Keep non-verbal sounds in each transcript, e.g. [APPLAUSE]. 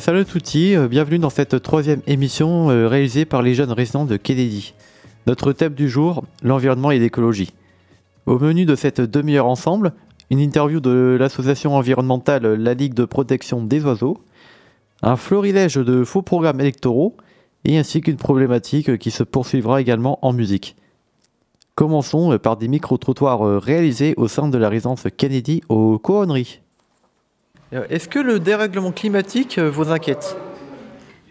Salut Touti, euh, bienvenue dans cette troisième émission euh, réalisée par les jeunes résidents de Kennedy. Notre thème du jour, l'environnement et l'écologie. Au menu de cette demi-heure ensemble, une interview de l'association environnementale La Ligue de protection des oiseaux, un florilège de faux programmes électoraux et ainsi qu'une problématique qui se poursuivra également en musique. Commençons par des micro-trottoirs réalisés au sein de la résidence Kennedy aux Couronneries. Euh, est-ce que le dérèglement climatique euh, vous inquiète?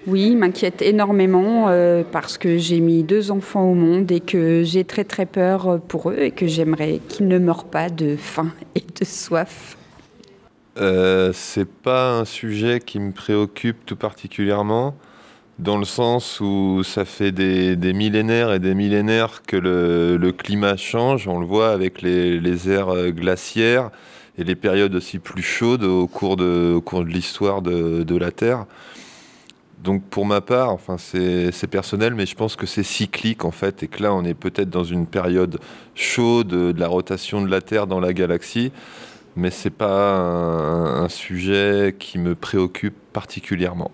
Oui, il m'inquiète énormément euh, parce que j'ai mis deux enfants au monde et que j'ai très très peur pour eux et que j'aimerais qu'ils ne meurent pas de faim et de soif. Euh, c'est pas un sujet qui me préoccupe tout particulièrement, dans le sens où ça fait des, millénaires et des millénaires que le, climat change. On le voit avec les, les aires glaciaires et les périodes aussi plus chaudes au cours de, l'histoire de, la Terre. Donc pour ma part, enfin c'est personnel, mais je pense que c'est cyclique en fait, et que là on est peut-être dans une période chaude de la rotation de la Terre dans la galaxie, mais c'est pas un, sujet qui me préoccupe particulièrement.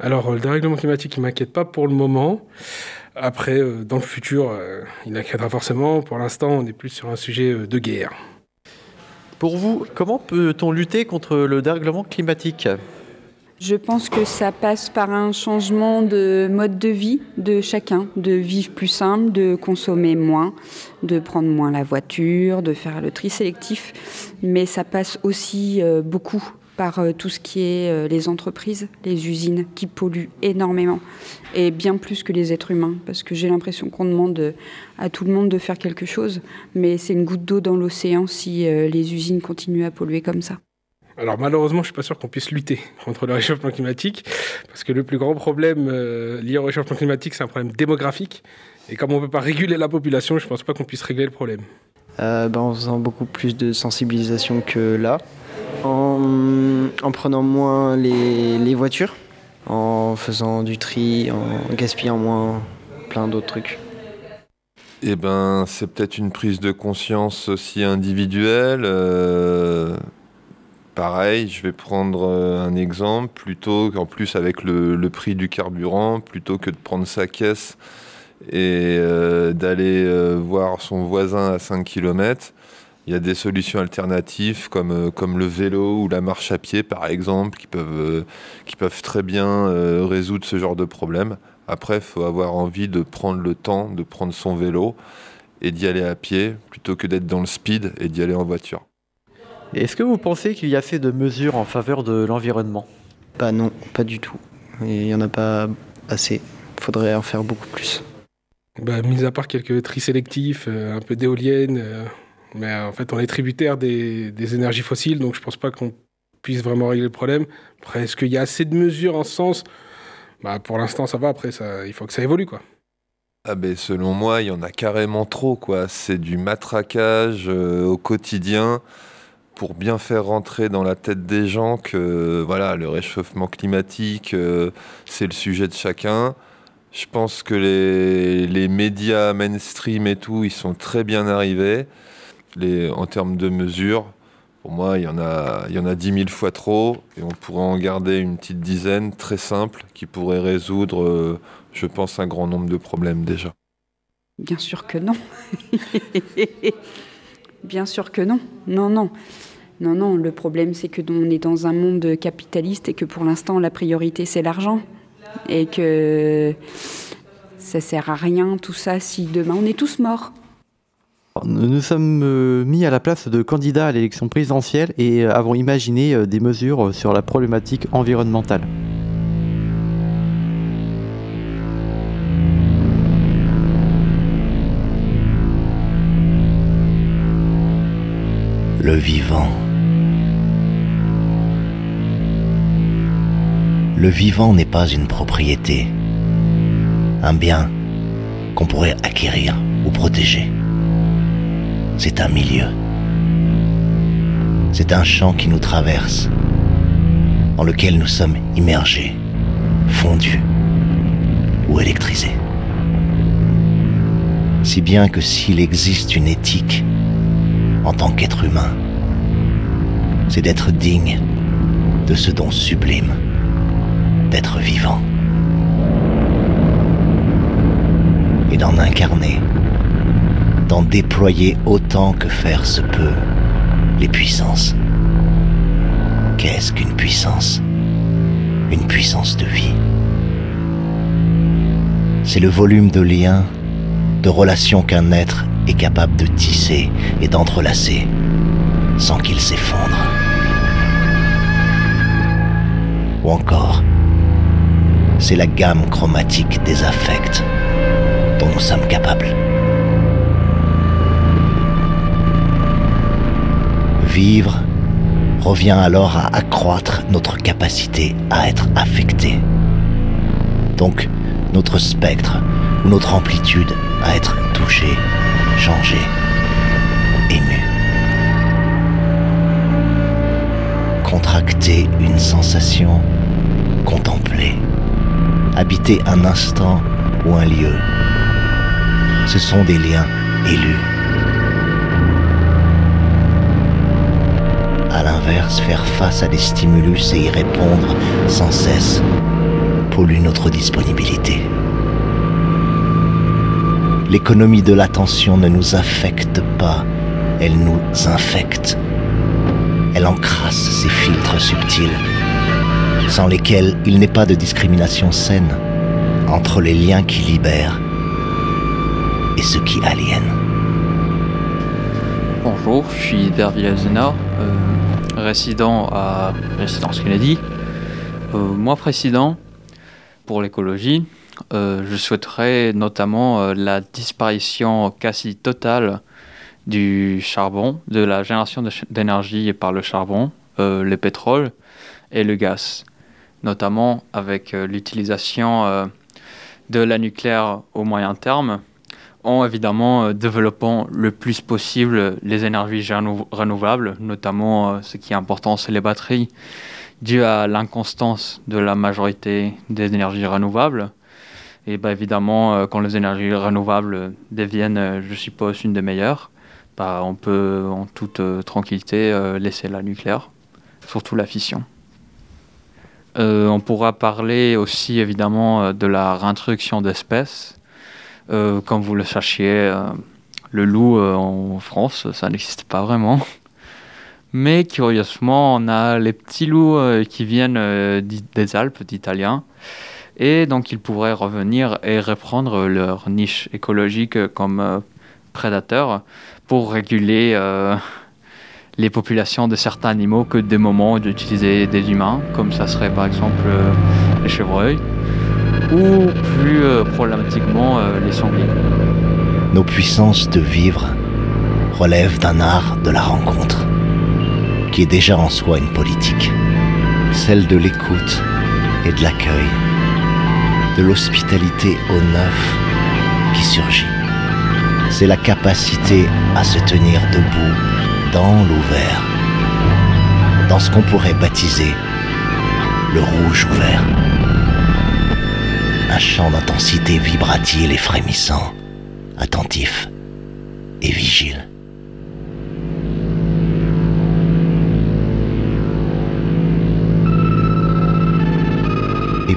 Alors le dérèglement climatique, il m'inquiète pas pour le moment. Après, euh, dans le futur, euh, il inquiétera forcément. Pour l'instant, on est plus sur un sujet euh, de guerre. Pour vous, comment peut-on lutter contre le dérèglement climatique? Je pense que ça passe par un changement de mode de vie de chacun, de vivre plus simple, de consommer moins, de prendre moins la voiture, de faire le tri sélectif. Mais ça passe aussi euh, beaucoup par euh, tout ce qui est euh, les entreprises, les usines qui polluent énormément et bien plus que les êtres humains parce que j'ai l'impression qu'on demande à tout le monde de faire quelque chose mais c'est une goutte d'eau dans l'océan si euh, les usines continuent à polluer comme ça. Alors malheureusement, je suis pas sûr qu'on puisse lutter [LAUGHS] contre le réchauffement climatique parce que le plus grand problème lié au réchauffement climatique, c'est un problème démographique et comme on peut pas réguler la population, je pense pas qu'on puisse régler le problème. ben, en faisant beaucoup plus de sensibilisation que là en, prenant moins les, voitures, en faisant du tri, en gaspillant moins plein d'autres trucs. Eh ben, c'est peut-être une prise de conscience aussi individuelle. Euh, pareil, je vais prendre euh, un exemple, plutôt qu'en plus avec le, prix du carburant, plutôt que de prendre sa caisse et euh, d'aller voir son voisin à 5 km, il y a des solutions alternatives comme, euh, comme le vélo ou la marche à pied, par exemple, qui peuvent, euh, qui peuvent très bien euh, résoudre ce genre de problème. Après, il faut avoir envie de prendre le temps de prendre son vélo et d'y aller à pied plutôt que d'être dans le speed et d'y aller en voiture. Est-ce que vous pensez qu'il y a assez de mesures en faveur de l'environnement? Bah non, pas du tout. Il n'y en a pas assez. Il faudrait en faire beaucoup plus. Bah, mis à part quelques tri sélectifs, un peu d'éoliennes, mais euh, en fait, on est tributaire des, énergies fossiles, donc je pense pas qu'on puisse vraiment régler le problème. Après, est-ce qu'il y a assez de mesures en ce sens? Bah, Pour l'instant, ça va. Après, il faut que ça évolue. quoi. Ah ben, selon moi, il y en a carrément trop. quoi. C'est du matraquage euh, au quotidien pour bien faire rentrer dans la tête des gens que voilà, le réchauffement climatique, euh, c'est le sujet de chacun. Je pense que les, les médias mainstream et tout, ils sont très bien arrivés en termes de mesures, pour moi, il y, en a, il y en a 10 000 fois trop, et on pourrait en garder une petite dizaine très simple qui pourrait résoudre, euh, je pense, un grand nombre de problèmes déjà. Bien sûr que non. [LAUGHS] Bien sûr que non. Non, non. Non, non, le problème c'est que on est dans un monde capitaliste et que pour l'instant la priorité c'est l'argent. Et que ça sert à rien tout ça si demain on est tous morts. Nous nous sommes euh, mis à la place de candidats à l'élection présidentielle et euh, avons imaginé euh, des mesures sur la problématique environnementale. Le vivant. Le vivant n'est pas une propriété, un bien qu'on pourrait acquérir ou protéger c'est un milieu. C'est un champ qui nous traverse, dans lequel nous sommes immergés, fondus ou électrisés. Si bien que s'il existe une éthique en tant qu'être humain, c'est d'être digne de ce don sublime d'être vivant. Et d'en incarner, d'en déployer autant que faire se peut les puissances. Qu'est-ce qu'une puissance? Une puissance de vie. C'est le volume de liens, de relations qu'un être est capable de tisser et d'entrelacer sans qu'il s'effondre. Ou encore, c'est la gamme chromatique des affects dont nous sommes capables. Vivre revient alors à accroître notre capacité à être affecté. Donc, notre spectre ou notre amplitude à être touché, changé, ému. Contracter une sensation, contempler, habiter un instant ou un lieu. Ce sont des liens élus. Faire face à des stimulus et y répondre sans cesse pollue notre disponibilité. L'économie de l'attention ne nous affecte pas, elle nous infecte. Elle encrasse ces filtres subtils, sans lesquels il n'est pas de discrimination saine entre les liens qui libèrent et ceux qui aliènent. Bonjour, je suis Hubert Zena, euh, résident à Résidence Kennedy. Euh, moi, président, pour l'écologie, euh, je souhaiterais notamment euh, la disparition quasi totale du charbon, de la génération d'énergie par le charbon, le pétrole et le gaz, notamment avec l'utilisation de la nucléaire au moyen terme, en évidemment développant le plus possible les énergies renouvelables, notamment ce qui est important, c'est les batteries dû à l'inconstance de la majorité des énergies renouvelables. Et bah, évidemment, euh, quand les énergies renouvelables deviennent, euh, je suppose, une des meilleures, bah, on peut en toute euh, tranquillité laisser la nucléaire, surtout la fission. on pourra parler aussi évidemment de la réintroduction d'espèces. Comme vous le sachiez, le loup en France, ça n'existe pas vraiment. Mais curieusement, on a les petits loups euh, qui viennent euh, des Alpes, d'Italiens. Et donc, ils pourraient revenir et reprendre leur niche écologique comme euh, prédateurs pour réguler les populations de certains animaux que des moments d'utiliser des humains, comme ça serait par exemple les chevreuils, ou plus problématiquement les sangliers. Nos puissances de vivre relèvent d'un art de la rencontre qui est déjà en soi une politique, celle de l'écoute et de l'accueil, de l'hospitalité au neuf qui surgit. C'est la capacité à se tenir debout dans l'ouvert, dans ce qu'on pourrait baptiser le rouge ouvert. Un champ d'intensité vibratile et frémissant, attentif et vigile.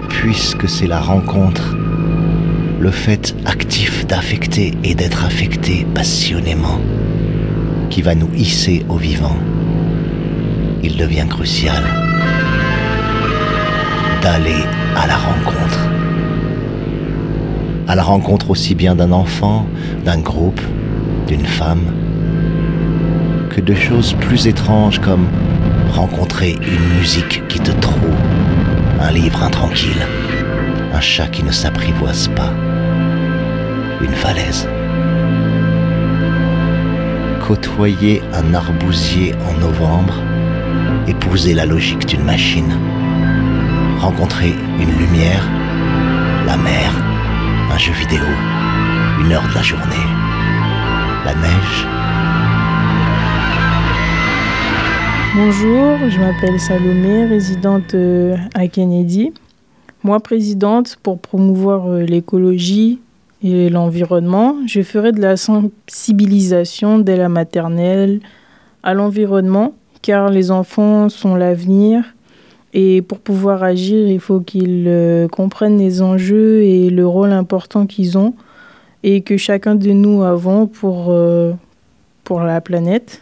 puisque c'est la rencontre, le fait actif d'affecter et d'être affecté passionnément qui va nous hisser au vivant. Il devient crucial d'aller à la rencontre. À la rencontre aussi bien d'un enfant, d'un groupe, d'une femme, que de choses plus étranges comme rencontrer une musique qui te trouve un livre intranquille, un chat qui ne s'apprivoise pas, une falaise. Côtoyer un arbousier en novembre, épouser la logique d'une machine, rencontrer une lumière, la mer, un jeu vidéo, une heure de la journée, la neige, Bonjour, je m'appelle Salomé, résidente euh, à Kennedy. Moi, présidente pour promouvoir euh, l'écologie et l'environnement, je ferai de la sensibilisation dès la maternelle à l'environnement, car les enfants sont l'avenir Et pour pouvoir agir, il faut qu'ils comprennent les enjeux et le rôle important qu'ils ont et que chacun de nous avons pour, pour la planète.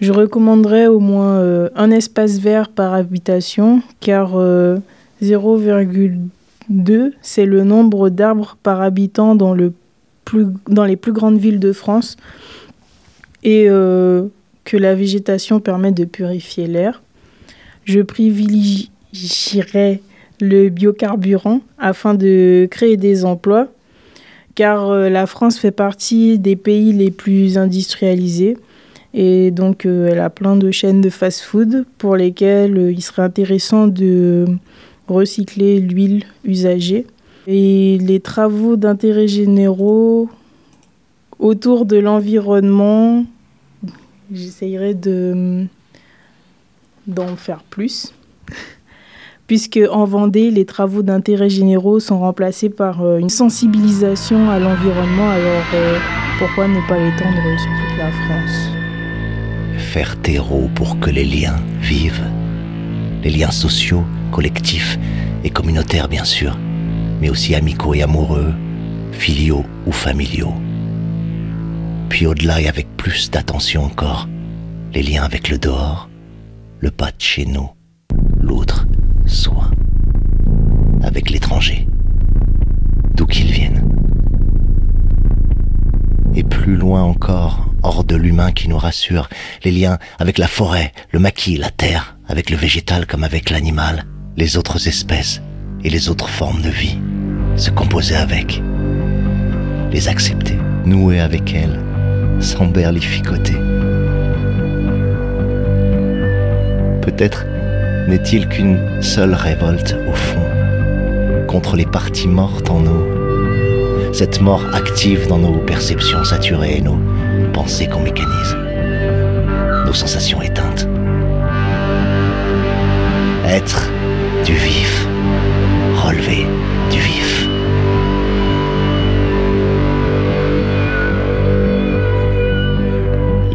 Je recommanderais au moins euh, un espace vert par habitation, car 0,2 euh, c'est le nombre d'arbres par habitant dans, le plus, dans les plus grandes villes de France, et euh, que la végétation permet de purifier l'air. Je privilégierais le biocarburant afin de créer des emplois, car la France fait partie des pays les plus industrialisés et donc, euh, elle a plein de chaînes de fast-food pour lesquelles euh, il serait intéressant de recycler l'huile usagée. Et les travaux d'intérêt généraux autour de l'environnement, j'essayerai de d'en faire plus. [LAUGHS] Puisque en Vendée, les travaux d'intérêt généraux sont remplacés par euh, une sensibilisation à l'environnement, alors pourquoi ne pas l'étendre sur toute la France? Faire terreau pour que les liens vivent. Les liens sociaux, collectifs et communautaires bien sûr, mais aussi amicaux et amoureux, filiaux ou familiaux. Puis au-delà et avec plus d'attention encore, les liens avec le dehors, le pas de chez nous, l'autre, soi, avec l'étranger, d'où qu'il vienne. Et plus loin encore, hors de l'humain qui nous rassure, les liens avec la forêt, le maquis, la terre, avec le végétal comme avec l'animal, les autres espèces et les autres formes de vie, se composer avec, les accepter, nouer avec elles, sans berlificoter. Peut-être n'est-il qu'une seule révolte au fond, contre les parties mortes en nous, cette mort active dans nos perceptions saturées et nos pensées qu'on mécanise, nos sensations éteintes. Être du vif,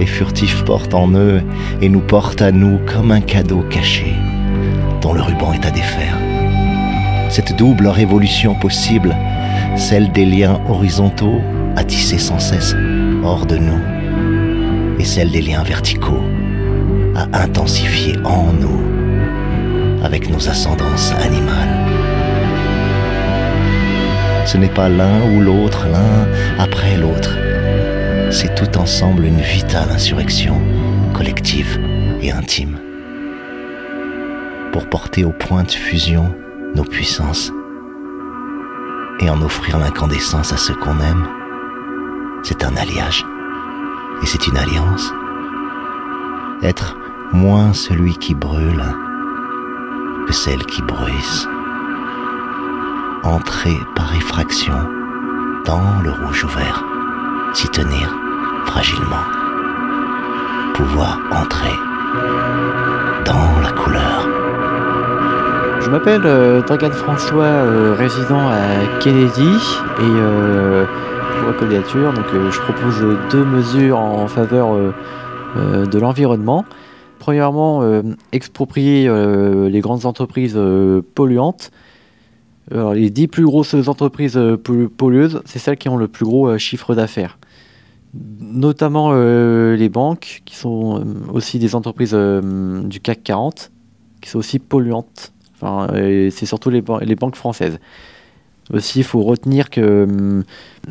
furtifs portent en eux et nous portent à nous comme un cadeau caché, dont le ruban est à défaire. Cette double révolution possible, celle des liens horizontaux à tisser sans cesse hors de nous et celle des liens verticaux à intensifier en nous avec nos ascendances animales. Ce n'est pas l'un ou l'autre, l'un après l'autre. C'est tout ensemble une vitale insurrection collective et intime pour porter au point de fusion nos puissances et en offrir l'incandescence à ceux qu'on aime c'est un alliage. Et c'est une alliance. Être moins celui qui brûle que celle qui bruisse. Entrer par effraction dans le rouge ouvert. S'y tenir fragilement. Pouvoir entrer dans la couleur. Je m'appelle euh, François, euh, résident à Kennedy et euh, pour la candidature. Donc, euh, je propose deux mesures en faveur de l'environnement. Premièrement, exproprier les grandes entreprises polluantes. Alors, les dix plus grosses entreprises pollueuses, c'est celles qui ont le plus gros chiffre d'affaires. Notamment les banques, qui sont aussi des entreprises du CAC 40, qui sont aussi polluantes. Enfin, c'est surtout les, banques françaises. Aussi, il faut retenir que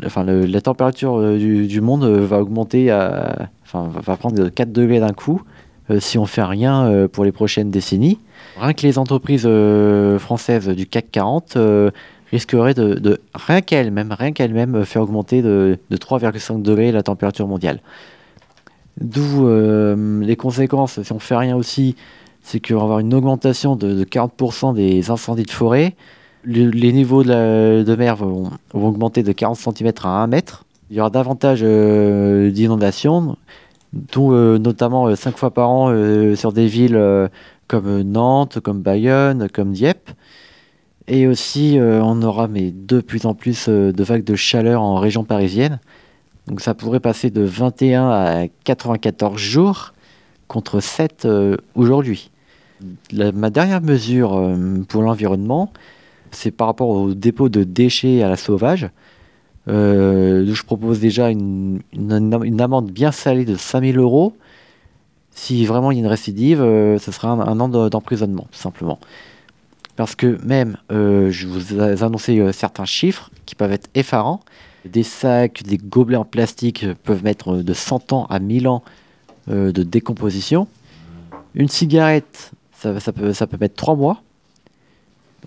enfin, la température euh, du, monde euh, va augmenter, enfin, va prendre 4 degrés d'un coup euh, si on fait rien pour les prochaines décennies. Rien que les entreprises françaises du CAC 40 risqueraient de, rien qu'elles-mêmes, rien qu'elles-mêmes, faire augmenter de, 3,5 degrés la température mondiale. D'où les conséquences, si on fait rien aussi, c'est qu'il va avoir une augmentation de, de 40% des incendies de forêt, les niveaux de, mer vont, augmenter de 40 cm à 1 mètre. Il y aura davantage euh, d'inondations, dont euh, notamment 5 euh, fois par an sur des villes comme Nantes, comme Bayonne, comme Dieppe. Et aussi, on aura mais de plus en plus de vagues de chaleur en région parisienne. Donc ça pourrait passer de 21 à 94 jours contre 7 aujourd'hui. ma dernière mesure euh, pour l'environnement, c'est par rapport au dépôt de déchets à la sauvage. Euh, je propose déjà une, amende bien salée de 5000 euros. Si vraiment il y a une récidive, euh, ce sera un, an d'emprisonnement, tout simplement. Parce que même, je vous ai annoncé certains chiffres qui peuvent être effarants. Des sacs, des gobelets en plastique peuvent mettre de 100 ans à 1000 ans de décomposition. Une cigarette, ça, peut, ça peut mettre 3 mois.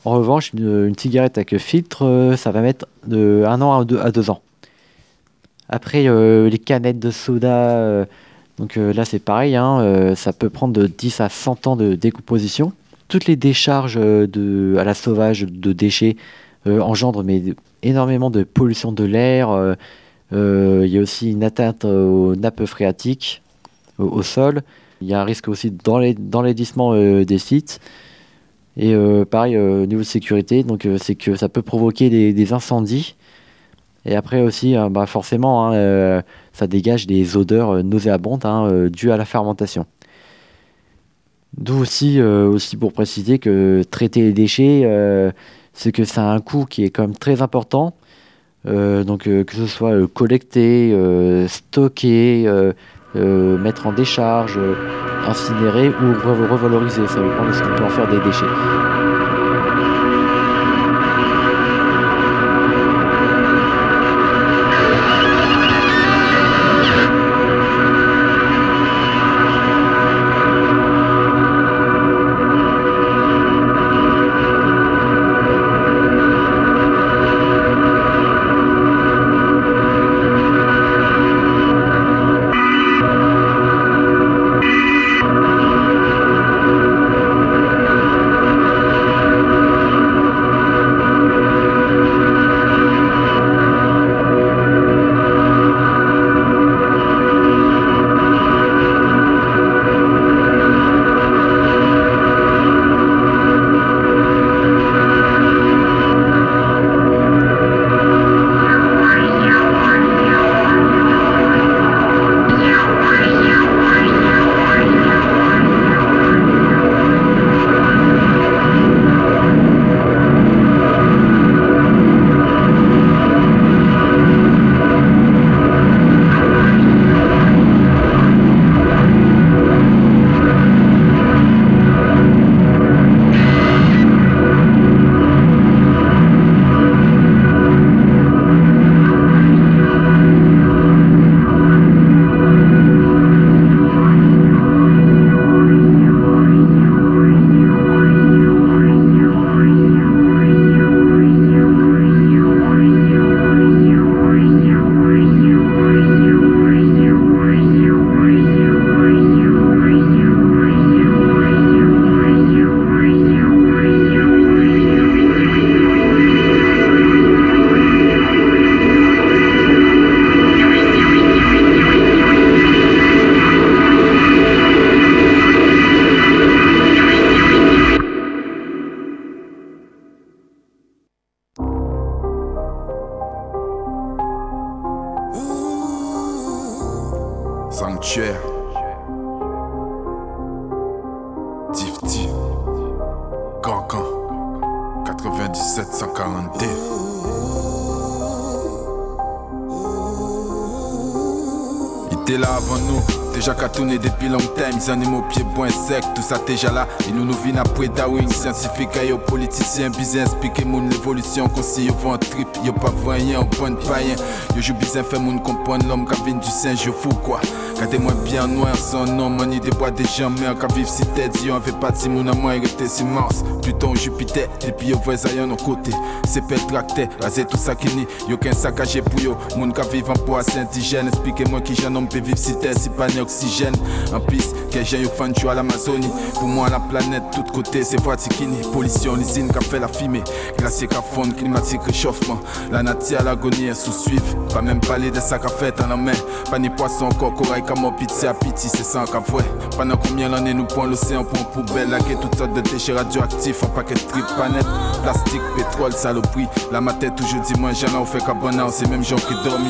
En revanche, une, cigarette avec filtre, euh, ça va mettre de 1 an à 2, ans. Après, euh, les canettes de soda, euh, donc là c'est pareil, hein, ça peut prendre de 10 à 100 ans de décomposition. Toutes les décharges à la sauvage de déchets engendrent mais, énormément de pollution de l'air. Il y a aussi une atteinte aux nappes phréatiques, au sol. Il y a un risque aussi dans l'enlaidissement euh, des sites. Et euh, pareil, au niveau de sécurité, donc euh, c'est que ça peut provoquer des, incendies. Et après aussi, bah forcément, hein, ça dégage des odeurs nauséabondes hein, dues à la fermentation. D'où aussi, aussi pour préciser que traiter les déchets, c'est que ça a un coût qui est quand même très important. donc que ce soit collecté, stocké, euh, mettre en décharge, euh, incinérer ou revaloriser. Ça dépend de ce qu'on peut en faire des déchets. Animaux pieds bon insectes, tout ça déjà là. Et nous nous vîmes après Darwin, scientifique et politiciens, bizarre expliquer mon évolution, conseil au vent trip, yo pas voyant, point de païen. Yo joue bizarre fait mon comprendre l'homme qui vient du singe, yo fou quoi. Gardez-moi bien noir, son nom, mani des bois des gens, mais qu'à vivre si tête, yo en fait partie, mon amour, il était si Mars, Pluton, Jupiter, et puis yo voit ailleurs nos côtés. C'est pas tracté, raser tout ça qui ni, yo qu'un saccagé pour yo, qu'à vivre en poids indigène, expliquez-moi qui j'en homme peut vivre si tête, si pas ni oxygène. En piste, que j'ai eu fan, tu à l'Amazonie. Pour moi, la planète, tout côté, c'est Vatikini. Pollution, l'usine qui fait la fumée. Glacier qui fonde, climatique, réchauffement. La nature à l'agonie, est sous suivre. Pas même parler de ça qu'a fait en la main. Pas ni poisson, encore, corail comme mon pitié à pitié, c'est sans qu'à Pendant combien d'années nous prenons l'océan pour poubelle, laquer toutes sortes de déchets radioactifs, en paquet de trip, planète, plastique, pétrole, saloperie. La ma tête toujours dit moins, j'en ai fait qu'à c'est même gens qui dormi.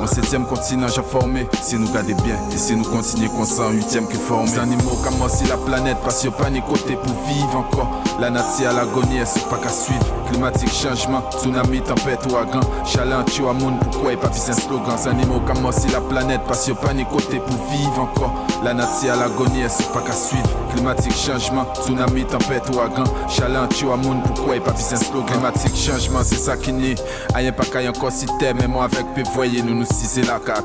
Mon septième continent, j'ai formé. Si nous gardons bien, et si nous continuons ça, en huitième qui formé. Les animaux comme moi, si la planète, parce qu'il pas ni côté pour vivre encore. La nature à l'agonie, c'est pas qu'à suivre? Climatique, changement, tsunami, tempête, ouragan. Chaleur, tu as monde, pourquoi et pas un slogan? Les animaux comme moi, si la planète, parce qu'il pas ni côté pour vivre encore. La nature à l'agonie, c'est pas qu'à suivre? Climatique, changement, tsunami, tempête, ouragan. Chaleur, tu as monde, pourquoi et pas un slogan. Climatique, changement, c'est ça qui n'est. Aïe, pas qu'à encore si mais moi avec, peu voyez, nous nous c'est là qu'à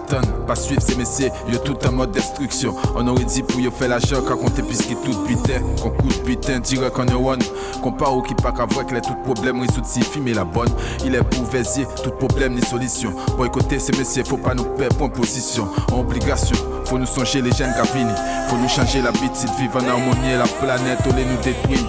Pas suivre ces messieurs, y'a tout en mode destruction. On aurait dit pour y faire la choc, à compter puisqu'il tout putain. Qu'on coûte putain, direct qu'on est one. Qu'on pas ou qui pas qu'à voir que les tout problème résout si filmer la bonne. Il est pour Vésier, tout problème ni solution. Boycotter ces messieurs, faut pas nous perdre point position. Obligation, faut nous songer les jeunes Gavini. Faut nous changer l'habitude, vivre en harmonie, la planète, on les nous détruit.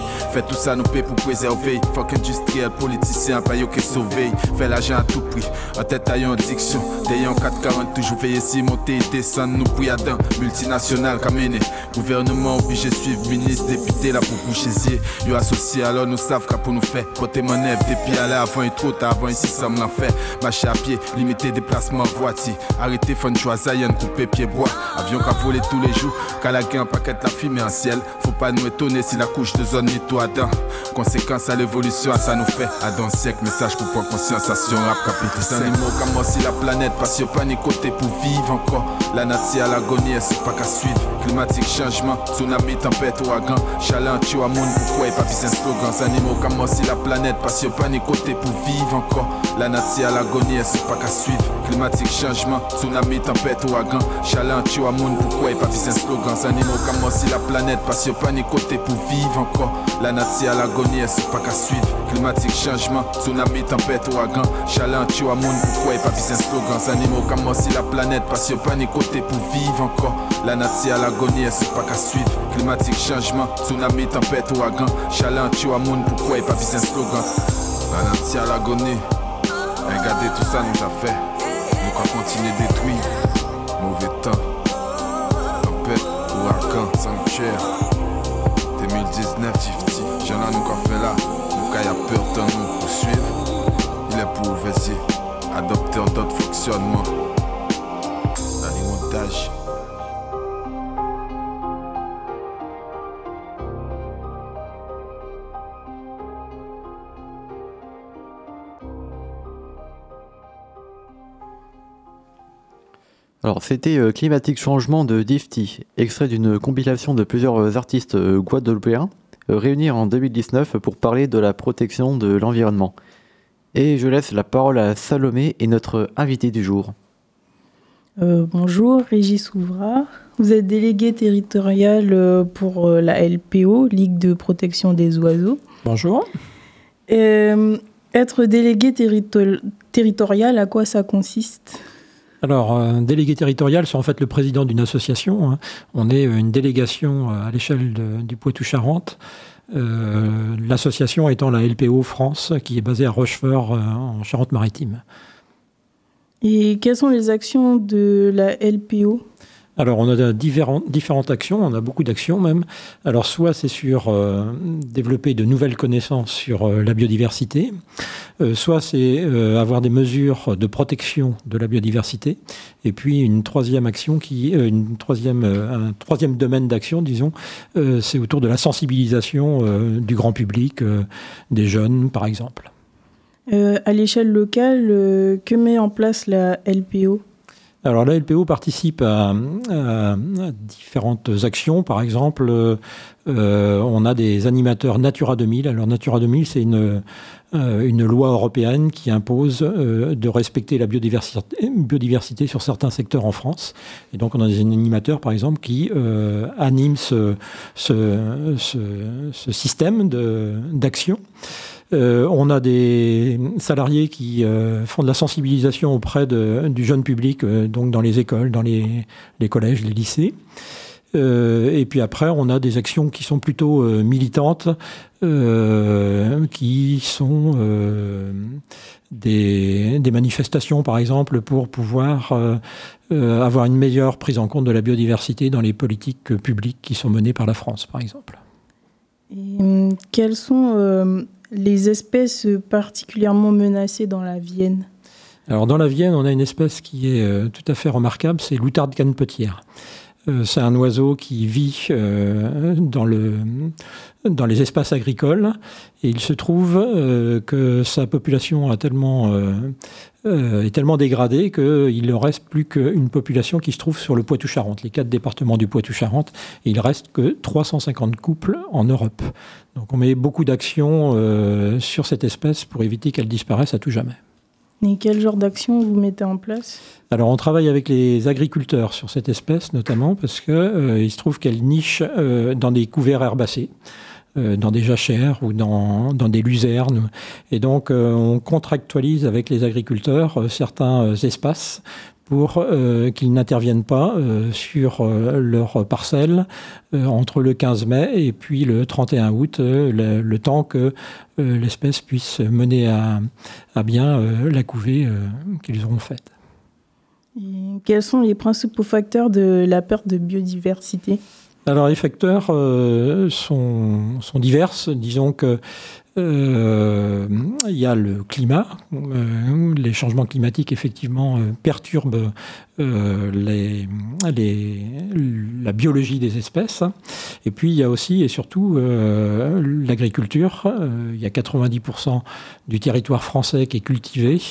Tout ça nous paie pour préserver. Fuck industriel, politicien, pas qui sauver. Fait l'argent à tout prix. En tête à diction, D'ailleurs 440, toujours veiller si monter et descendre. Nous puis d'un multinational mené Gouvernement obligé suivre, ministre, député là pour boucher Yo associé alors nous savent qu'à pour nous faire. Côté manèvre, depuis aller avant et trop tard, avant ici ça m'en fait. Marcher à pied, limiter déplacement voiture. Arrêter fun choisir, couper pied bois. Avion qu'à voler tous les jours. Qu'à la un paquet la fumée en ciel. Faut pas nous étonner si la couche de zone nettoie d'un. Conséquence à l'évolution, ça nous fait. À dans siècle, message pour prendre conscience, à si on rap capital. animaux comme si la planète passe pas ni côté pour vivre encore. La nature à l'agonie, c'est pas qu'à suivre. Climatique changement, tsunami, tempête, ouragan. Chaleur, tu as monde, pourquoi et pas un slogan. Animaux comme si la planète passe pas ni côté pour vivre encore. La nature à l'agonie, c'est pas qu'à suivre. Climatique changement, tsunami, tempête, ouragan. Chaleur, tu as monde, pourquoi et pas un slogan. Animaux comme si la planète passe pas ni côté pour vivre encore. La nature à l'agonie, c'est pas qu'à suivre? Climatique changement, tsunami, tempête, ouragan. Chaleur, tu as monde, pourquoi et pas un slogan. Animaux comme si la planète passe pas ni côté pour vivre encore. La nature à l'agonie, c'est pas qu'à suivre? Climatique changement, tsunami, tempête, ouragan. Chaleur, tu as monde, pourquoi et pas un slogan. La nature à l'agonie. Regardez tout ça nous a fait. Nous qu'à continuer détruire. Mauvais temps. Tempête, ouragan, sanctuaire. 2019, 50. J'en ai nous fait là. Nous qu'a y a peur de nous poursuivre. Il est pour Vésier. Adopteur d'autres fonctionnements. L'alimentage. Alors, c'était euh, Climatique Changement de Difty, extrait d'une compilation de plusieurs euh, artistes euh, guadeloupéens réunis en 2019 pour parler de la protection de l'environnement. Et je laisse la parole à Salomé et notre invité du jour. bonjour, Régis Ouvra. Vous êtes délégué territorial pour la LPO, Ligue de protection des oiseaux. Bonjour. être délégué territorial, à quoi ça consiste? Alors, un délégué territorial, c'est en fait le président d'une association. Hein. On est une délégation euh, à l'échelle du Poitou-Charentes. Euh, l'association étant la LPO France, qui est basée à Rochefort, euh, en Charente-Maritime. Et quelles sont les actions de la LPO alors, on a différentes, actions, on a beaucoup d'actions même. Alors, soit c'est sur euh, développer de nouvelles connaissances sur euh, la biodiversité, euh, soit c'est avoir des mesures de protection de la biodiversité, et puis une troisième action qui, une troisième, un troisième domaine d'action, disons, c'est autour de la sensibilisation du grand public, des jeunes, par exemple. à l'échelle locale, que met en place la LPO alors la LPO participe à, différentes actions. Par exemple, euh, on a des animateurs Natura 2000. Alors Natura 2000, c'est une, euh, une loi européenne qui impose euh, de respecter la biodiversité, sur certains secteurs en France. Et donc on a des animateurs, par exemple, qui animent ce système d'action. Euh, on a des salariés qui euh, font de la sensibilisation auprès du jeune public, euh, donc dans les écoles, dans les, collèges, les lycées. et puis après, on a des actions qui sont plutôt militantes, qui sont des, manifestations, par exemple, pour pouvoir avoir une meilleure prise en compte de la biodiversité dans les politiques publiques qui sont menées par la France, par exemple. Quelles sont les espèces particulièrement menacées dans la Vienne? Alors dans la Vienne, on a une espèce qui est euh, tout à fait remarquable, c'est l'outarde canepetière. Euh, c'est un oiseau qui vit euh, dans, le, dans les espaces agricoles et il se trouve que sa population est tellement dégradée qu'il ne reste plus qu'une population qui se trouve sur le Poitou-Charentes, les quatre départements du Poitou-Charentes. Il reste que 350 couples en Europe. Donc on met beaucoup d'actions euh, sur cette espèce pour éviter qu'elle disparaisse à tout jamais. Et quel genre d'actions vous mettez en place? Alors on travaille avec les agriculteurs sur cette espèce notamment parce qu'il euh, se trouve qu'elle niche euh, dans des couverts herbacés. dans des jachères ou dans, dans, des luzernes. Et donc, on contractualise avec les agriculteurs certains espaces pour euh, qu'ils n'interviennent pas euh, sur euh, leur parcelle entre le 15 mai et puis le 31 août, le, temps que l'espèce puisse mener à, à bien la couvée qu'ils auront faite. quels sont les principaux facteurs de la perte de biodiversité? Alors les facteurs sont, sont divers. Disons que euh, il y a le climat. Euh, les changements climatiques, effectivement, euh, perturbent la biologie des espèces. Et puis, il y a aussi et surtout l'agriculture. il y a 90% du territoire français qui est cultivé.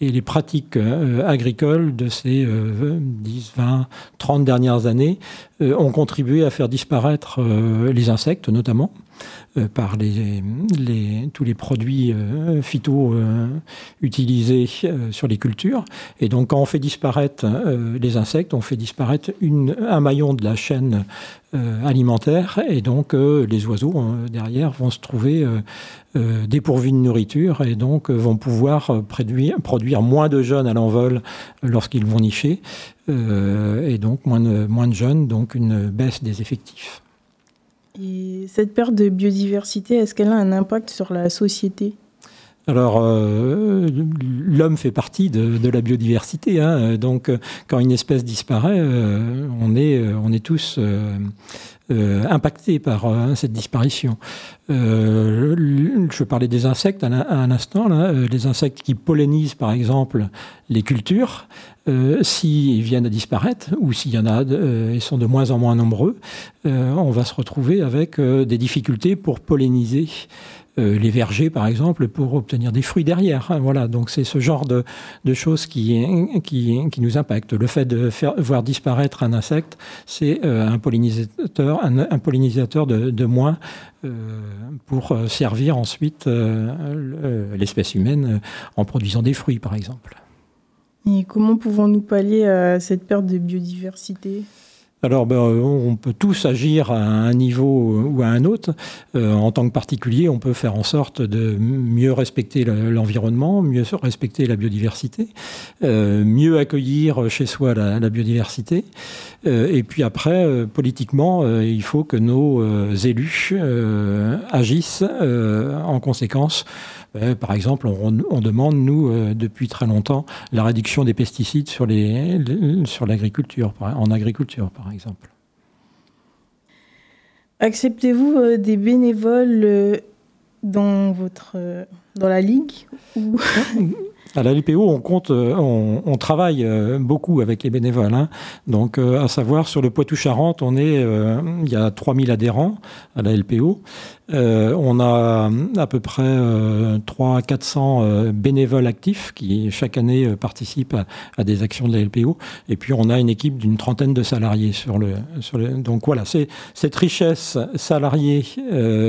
Et les pratiques agricoles de ces 10, 20, 30 dernières années ont contribué à faire disparaître les insectes, notamment. Euh, par les, tous les produits euh, phyto euh, utilisés sur les cultures. Et donc, quand on fait disparaître les insectes, on fait disparaître un maillon de la chaîne alimentaire. Et donc, les oiseaux, derrière, vont se trouver dépourvus de nourriture et donc vont pouvoir produire, moins de jeunes à l'envol lorsqu'ils vont nicher. et donc, moins de jeunes, donc une baisse des effectifs. Et cette perte de biodiversité, est-ce qu'elle a un impact sur la société? Alors, euh, l'homme fait partie de, la biodiversité. Hein. donc, quand une espèce disparaît, euh, on, est, on est tous euh, impactés par cette disparition. je parlais des insectes à, un instant. Les insectes qui pollinisent, par exemple, les cultures, s'ils viennent à disparaître, ou s'il y en a, ils sont de moins en moins nombreux, on va se retrouver avec des difficultés pour polliniser euh, les vergers, par exemple, pour obtenir des fruits derrière. Hein, voilà, donc c'est ce genre de, choses qui, qui, qui, nous impactent. Le fait de faire, voir disparaître un insecte, c'est euh, un pollinisateur, un, pollinisateur de, de moins euh, pour servir ensuite l'espèce humaine en produisant des fruits, par exemple. Et comment pouvons-nous pallier à cette perte de biodiversité? Alors, ben, on peut tous agir à un niveau ou à un autre. Euh, en tant que particulier, on peut faire en sorte de mieux respecter l'environnement, mieux respecter la biodiversité, euh, mieux accueillir chez soi la, biodiversité. Euh, et puis après, politiquement, il faut que nos élus agissent en conséquence par exemple, on, demande, nous, euh, depuis très longtemps, la réduction des pesticides sur l'agriculture, en agriculture, par exemple. Acceptez-vous euh, des bénévoles euh, dans, votre, dans la Ligue [LAUGHS] À la LPO, on compte, on, travaille beaucoup avec les bénévoles. Hein. Donc, à savoir, sur le Poitou-Charentes, on est, il y a 3000 adhérents à la LPO. Euh, on a à peu près 300 400 euh, bénévoles actifs qui chaque année euh, participent à, des actions de la LPO. Et puis on a une équipe d'une trentaine de salariés sur le. Sur le donc voilà, c'est cette richesse salariés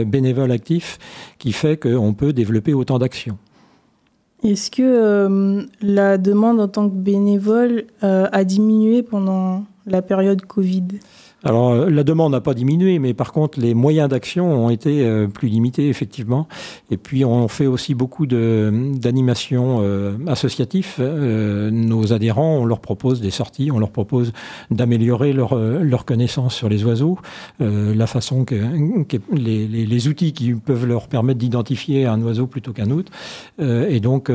bénévoles actifs qui fait qu'on peut développer autant d'actions. Est-ce que la demande en tant que bénévole a diminué pendant la période Covid? Alors, euh, la demande n'a pas diminué, mais par contre, les moyens d'action ont été euh, plus limités, effectivement. Et puis, on fait aussi beaucoup d'animations euh, associatives. Nos adhérents, on leur propose des sorties, on leur propose d'améliorer leur, leur connaissance sur les oiseaux, la façon que, les, les, les outils qui peuvent leur permettre d'identifier un oiseau plutôt qu'un autre. Et donc,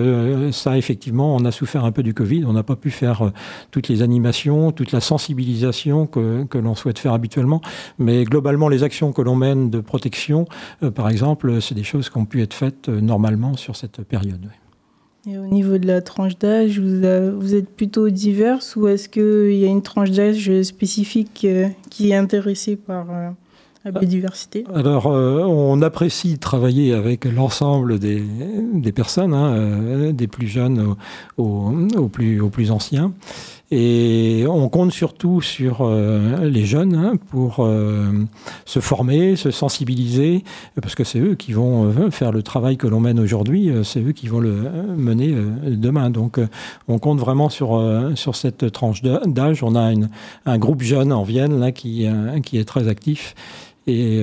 ça, effectivement, on a souffert un peu du Covid. On n'a pas pu faire toutes les animations, toute la sensibilisation que, que l'on souhaite faire habituellement. Mais globalement, les actions que l'on mène de protection, euh, par exemple, c'est des choses qui ont pu être faites euh, normalement sur cette période. Et au niveau de la tranche d'âge, vous, êtes plutôt diverse ou est-ce qu'il y a une tranche d'âge spécifique euh, qui est intéressée par la biodiversité? Alors, euh, on apprécie travailler avec l'ensemble des, des personnes, hein, euh, des plus jeunes aux, aux- aux plus, aux plus anciens. Et on compte surtout sur euh, les jeunes hein, pour euh, se former, se sensibiliser, parce que c'est eux qui vont euh, faire le travail que l'on mène aujourd'hui, c'est eux qui vont le mener demain. Donc, on compte vraiment sur, sur cette tranche d'âge. On a un groupe jeune en Vienne là, qui, qui est très actif. Et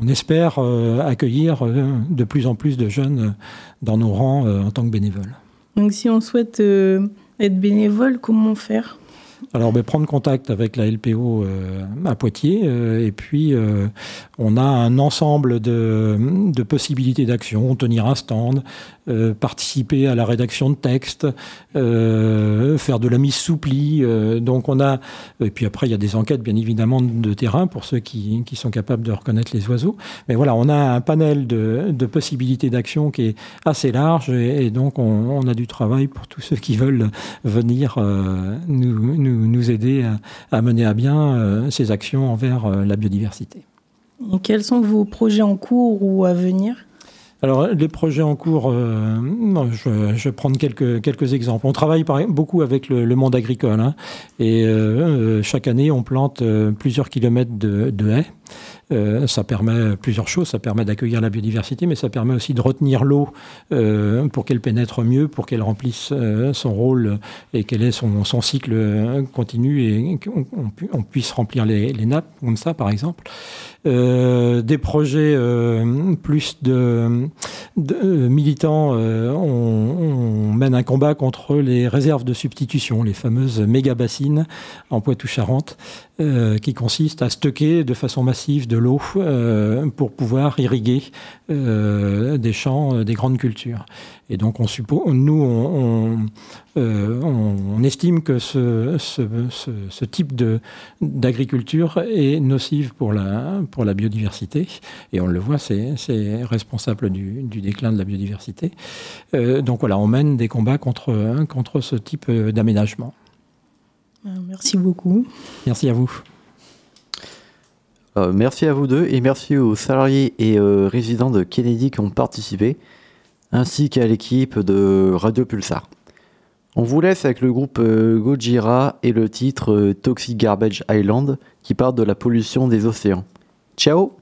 on espère accueillir de plus en plus de jeunes dans nos rangs en tant que bénévoles. Donc si on souhaite être bénévole, comment faire? Alors, ben, prendre contact avec la LPO euh, à Poitiers, euh, et puis euh, on a un ensemble de, de possibilités d'action, tenir un stand, euh, participer à la rédaction de textes, euh, faire de la mise sous pli. euh, donc on a, et puis après il y a des enquêtes bien évidemment de terrain pour ceux qui, qui sont capables de reconnaître les oiseaux. Mais voilà, on a un panel de, de possibilités d'action qui est assez large, et, donc on, a du travail pour tous ceux qui veulent venir euh, nous, nous, aider à, mener à bien ces actions envers la biodiversité. Quels sont vos projets en cours ou à venir? Alors, les projets en cours, euh, je, vais prendre quelques, quelques exemples. On travaille beaucoup avec le, monde agricole. hein, et euh, euh, chaque année, on plante euh, plusieurs kilomètres de haies. Euh, ça permet plusieurs choses. Ça permet d'accueillir la biodiversité, mais ça permet aussi de retenir l'eau euh, pour qu'elle pénètre mieux, pour qu'elle remplisse euh, son rôle et qu'elle ait son, cycle continu et qu'on on pu- on puisse remplir les, nappes, comme ça, par exemple. Des projets plus de, militants, on, on mène un combat contre les réserves de substitution, les fameuses méga bassines en Poitou-Charentes, euh, qui consistent à stocker de façon massive de l'eau euh, pour pouvoir irriguer euh, des champs, des grandes cultures. Et donc, on suppose, nous, on, estime que ce, type d'agriculture est nocive pour la, biodiversité. Et on le voit, c'est responsable du, déclin de la biodiversité. Donc voilà, on mène des combats contre, ce type d'aménagement. Euh, Merci beaucoup. Merci à vous. Euh, merci à vous deux et merci aux salariés et euh, résidents de Kennedy qui ont participé, ainsi qu'à l'équipe de Radio Pulsar. On vous laisse avec le groupe euh, Gojira et le titre euh, Toxic Garbage Island qui parle de la pollution des océans. Ciao